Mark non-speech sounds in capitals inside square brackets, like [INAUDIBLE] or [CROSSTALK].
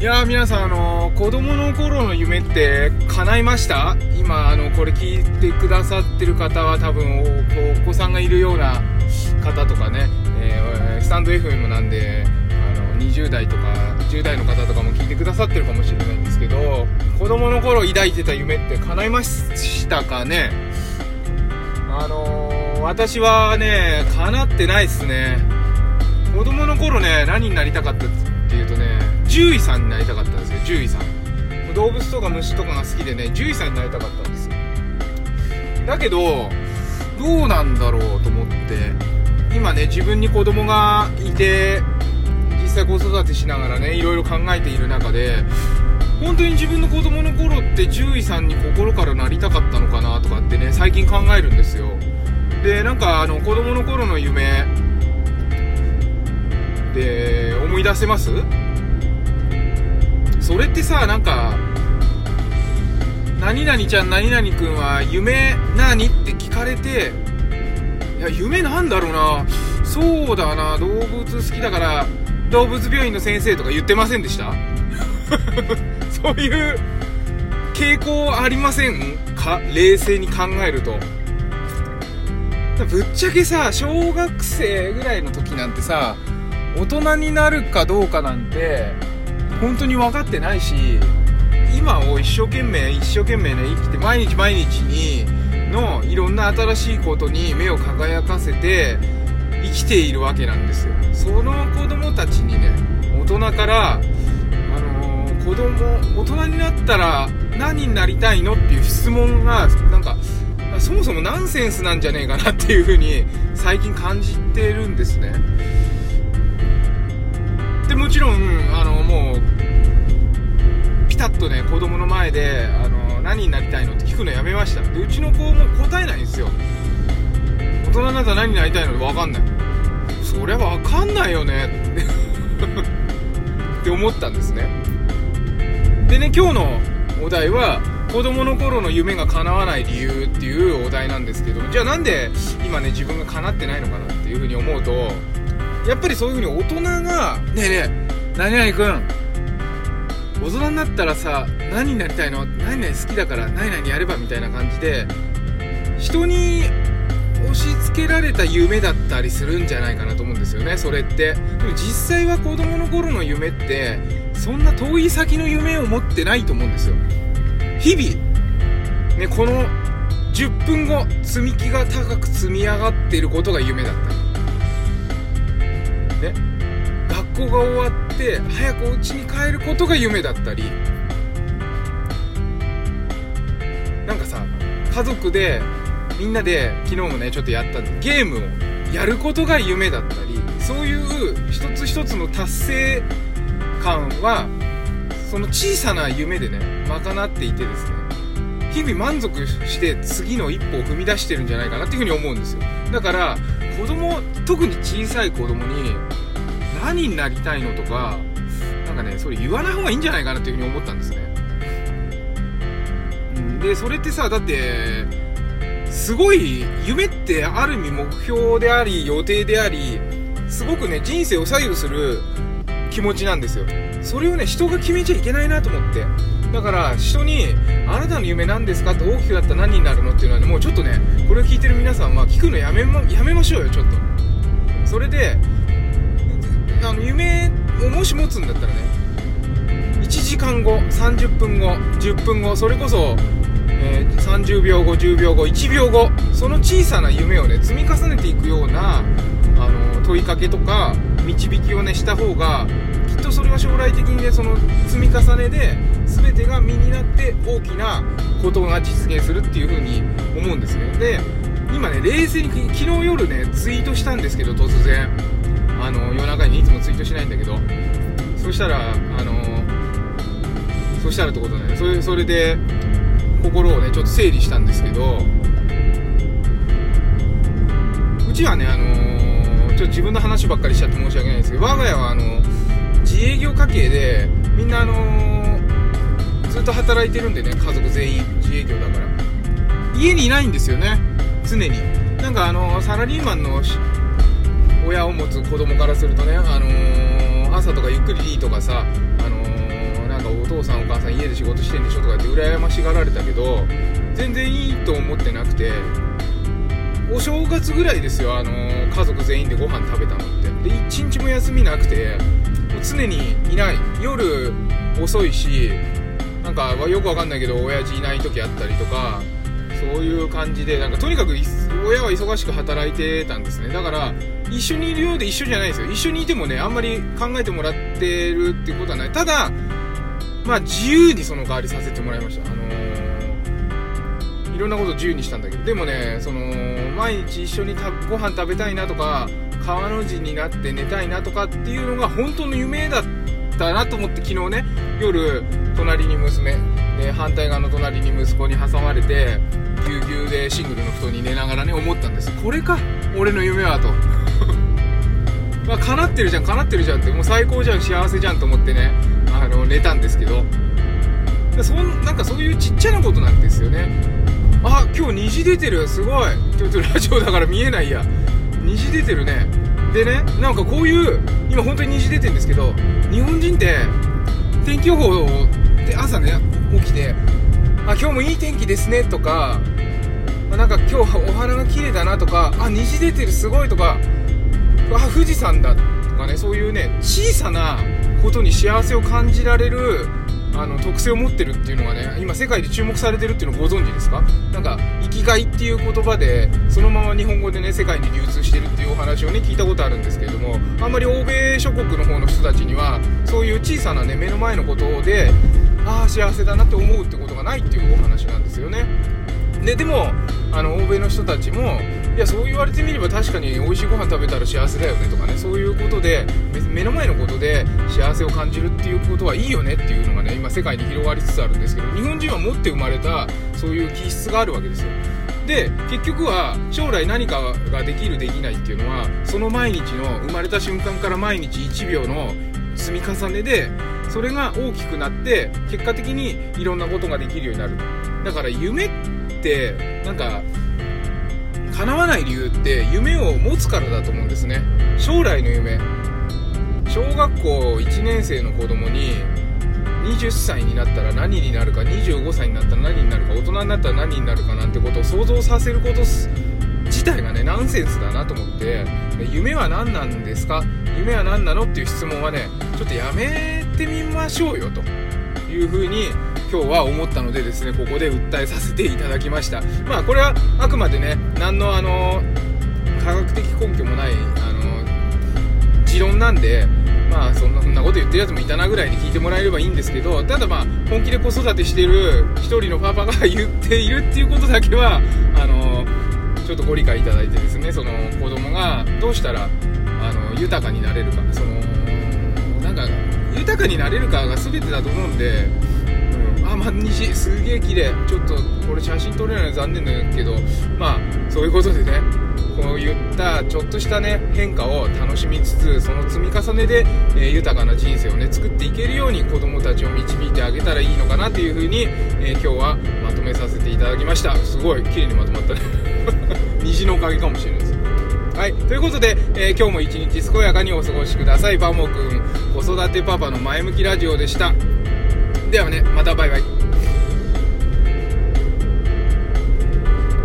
いや皆さん、あのー子供の頃の夢って叶いました？今、あの、これ聞いてくださってる方は多分おお子さんがいるような方とかね、えースタンド FM なんで、あの、20代とか10代の方とかも聞いてくださってるかもしれないんですけど、子供の頃抱いてた夢って叶いましたかね？あのー私はね、叶ってないっすね。子供の頃ね、何になりたかったっていうとね、獣医さんになりたかったんですよ、獣医さん。動物とか虫とかが好きでね、獣医さんになりたかったんですよ。だけど、どうなんだろうと思って、今ね、自分に子供がいて、実際子育てしながらね、いろいろ考えている中で、本当に自分の子供の頃って獣医さんに心からなりたかったのかなとかってね、最近考えるんですよ。で、なんかあの、子供の頃の夢、で、思い出せます？それってさ、なんか、何々ちゃん、何々くんは夢何って聞かれて、いや、夢なんだろうな。そうだな、動物好きだから、動物病院の先生とか言ってませんでした？[LAUGHS] そういう傾向ありません？か冷静に考えると。ぶっちゃけさ、小学生ぐらいの時なんてさ、大人になるかどうかなんて、本当に分かってないし、今を一生懸命、一生懸命ね、生きて、毎日毎日に、の、いろんな新しいことに目を輝かせて、生きているわけなんですよ。その子供たちにね、大人から、あのー子供、大人になったら何になりたいのっていう質問が、なんか、そもそもナンセンスなんじゃねえかなっていうふうに最近感じてるんですね。で、もちろん、あの、もう、ピタッとね、子供の前で、あの、何になりたいのって聞くのやめました。で、うちの子も答えないんですよ。大人になったら何になりたいのってわかんない。そりゃわかんないよね。[LAUGHS] って思ったんですね。でね、今日のお題は、子供の頃の夢が叶わない理由っていうお題なんですけど、じゃあなんで今ね、自分が叶ってないのかなっていうふうに思うと、やっぱりそういうふうに大人が、ねえねえ、何々くん、大人になったらさ、何になりたいの？何々好きだから何々やればみたいな感じで、人に押し付けられた夢だったりするんじゃないかなと思うんですよね、それって。でも実際は子供の頃の夢って、そんな遠い先の夢を持ってないと思うんですよ。日々、ね、この10分後、積み木が高く積み上がっていることが夢だったり。ね、学校が終わって、早くお家に帰ることが夢だったり。なんかさ、家族で、みんなで、昨日もね、ちょっとやったゲームをやることが夢だったり、そういう一つ一つの達成感は、その小さな夢でね、賄っていてですね、日々満足して次の一歩を踏み出してるんじゃないかなっていうふうに思うんですよ。だから、子供、特に小さい子供に、何になりたいのとか、なんかね、それ言わない方がいいんじゃないかなっていうふうに思ったんですね。で、それってさ、だって、すごい、夢ってある意味目標であり、予定であり、すごくね、人生を左右する気持ちなんですよ。それをね、人が決めちゃいけないなと思って。だから、人に、あなたの夢何ですかって大きくなったら何になるのっていうのはね、もうちょっとね、これを聞いてる皆さんは聞くのやめま、やめましょうよ、ちょっと。それで、あの、夢をもし持つんだったらね、1時間後、30分後、10分後、それこそ、えー30秒後、10秒後、1秒後、その小さな夢をね、積み重ねていくような、あの、問いかけとか、導きをね、した方が、っとそれは将来的にね、その積み重ねで、全てが身になって大きなことが実現するっていう風に思うんですね。で、今ね、冷静に、昨日夜ね、ツイートしたんですけど、突然。あの、夜中にいつもツイートしないんだけど、そしたら、あの、そしたらってことね、それ、それで、心をね、ちょっと整理したんですけど、うちはね、あのちょっと自分の話ばっかりしちゃって申し訳ないんですけど、我が家はあの、自営業家系で、みんなあのーずっと働いてるんでね、家族全員自営業だから。家にいないんですよね、常に。なんかあのサラリーマンの親を持つ子供からするとね、あのー朝とかゆっくりでいいとかさ、あのーかお父さんお母さん家で仕事してんでしょとかって羨ましがられたけど全然いいと思ってなくてお正月ぐらいですよ、あのー、家族全員でご飯食べたのってで1日も休みなくてもう常にいない。夜遅いしなんかよくわかんないけど親父いない時あったりとかそういう感じでなんかとにかく親は忙しく働いてたんですね。だから一緒にいるようで一緒じゃないですよ。一緒にいてもねあんまり考えてもらってるっていうことはない。ただまあ自由にその代わりさせてもらいました。あのー、いろんなこと自由にしたんだけど。でもねその毎日一緒にたご飯食べたいなとか川の字になって寝たいなとかっていうのが本当の夢だったなと思って昨日ね夜隣に娘で反対側の隣に息子に挟まれてぎゅうぎゅうでシングルの布団に寝ながらね思ったんです。これか俺の夢はと。[LAUGHS] まあ叶ってるじゃん叶ってるじゃんって。もう最高じゃん幸せじゃんと思ってねあの寝たんですけど。そんなんかそういうちっちゃなことなんですよね。あ今日虹出てるすごい。ちょっとラジオだから見えないや。虹出てるね。でねなんかこういう今本当に虹出てるんですけど日本人って天気予報で朝ね起きてあ今日もいい天気ですねとかなんか今日お花が綺麗だなとかあ虹出てるすごいとかあ富士山だとかねそういうね小さなことに幸せを感じられるあの特性を持ってるっていうのがね今世界で注目されてるっていうのをご存知ですか？なんか生きがいっていう言葉でそのまま日本語でね世界に流通してるっていうお話をね聞いたことあるんですけれどもあんまり欧米諸国の方の人たちにはそういう小さなね目の前のことでああ幸せだなって思うってことがないっていうお話なんですよね。ででもあの欧米の人たちもいやそう言われてみれば確かに美味しいご飯食べたら幸せだよねとかねそういうことで目の前のことで幸せを感じるっていうことはいいよねっていうのがね今世界に広がりつつあるんですけど日本人は持って生まれたそういう気質があるわけですよ。で結局は将来何かができるできないっていうのはその毎日の生まれた瞬間から毎日1秒の積み重ねでそれが大きくなって結果的にいろんなことができるようになる。だから夢ってなんか叶わない理由って夢を持つからだと思うんですね。将来の夢。小学校1年生の子供に20歳になったら何になるか25歳になったら何になるか大人になったら何になるかなんてことを想像させること自体がねナンセンスだなと思って夢は何なんですか？夢は何なの？っていう質問はねちょっとやめてみましょうよというふうに今日は思ったのでですねここで訴えさせていただきました。まあこれはあくまでね何のあの科学的根拠もないあの持論なんでまあそんなこと言ってるやつもいたなぐらいに聞いてもらえればいいんですけどただまあ本気で子育てしてる1人のパパが言っているっていうことだけはあのちょっとご理解いただいてですねその子供がどうしたらあの豊かになれるかそのなんか豊かになれるかが全てだと思うんで、うん、あまあ虹すげえ綺麗ちょっとこれ写真撮れないの残念だけどまあそういうことでねこういったちょっとしたね変化を楽しみつつその積み重ねで、えー、豊かな人生をね作っていけるように子供たちを導いてあげたらいいのかなというふうに、えー、今日はまとめさせていただきましたすごい綺麗にまとまったね [LAUGHS] 虹のおかげかもしれないですはい。ということで、えー、今日も一日健やかにお過ごしください。バモくん、子育てパパの前向きラジオでした。ではね、またバイバイ。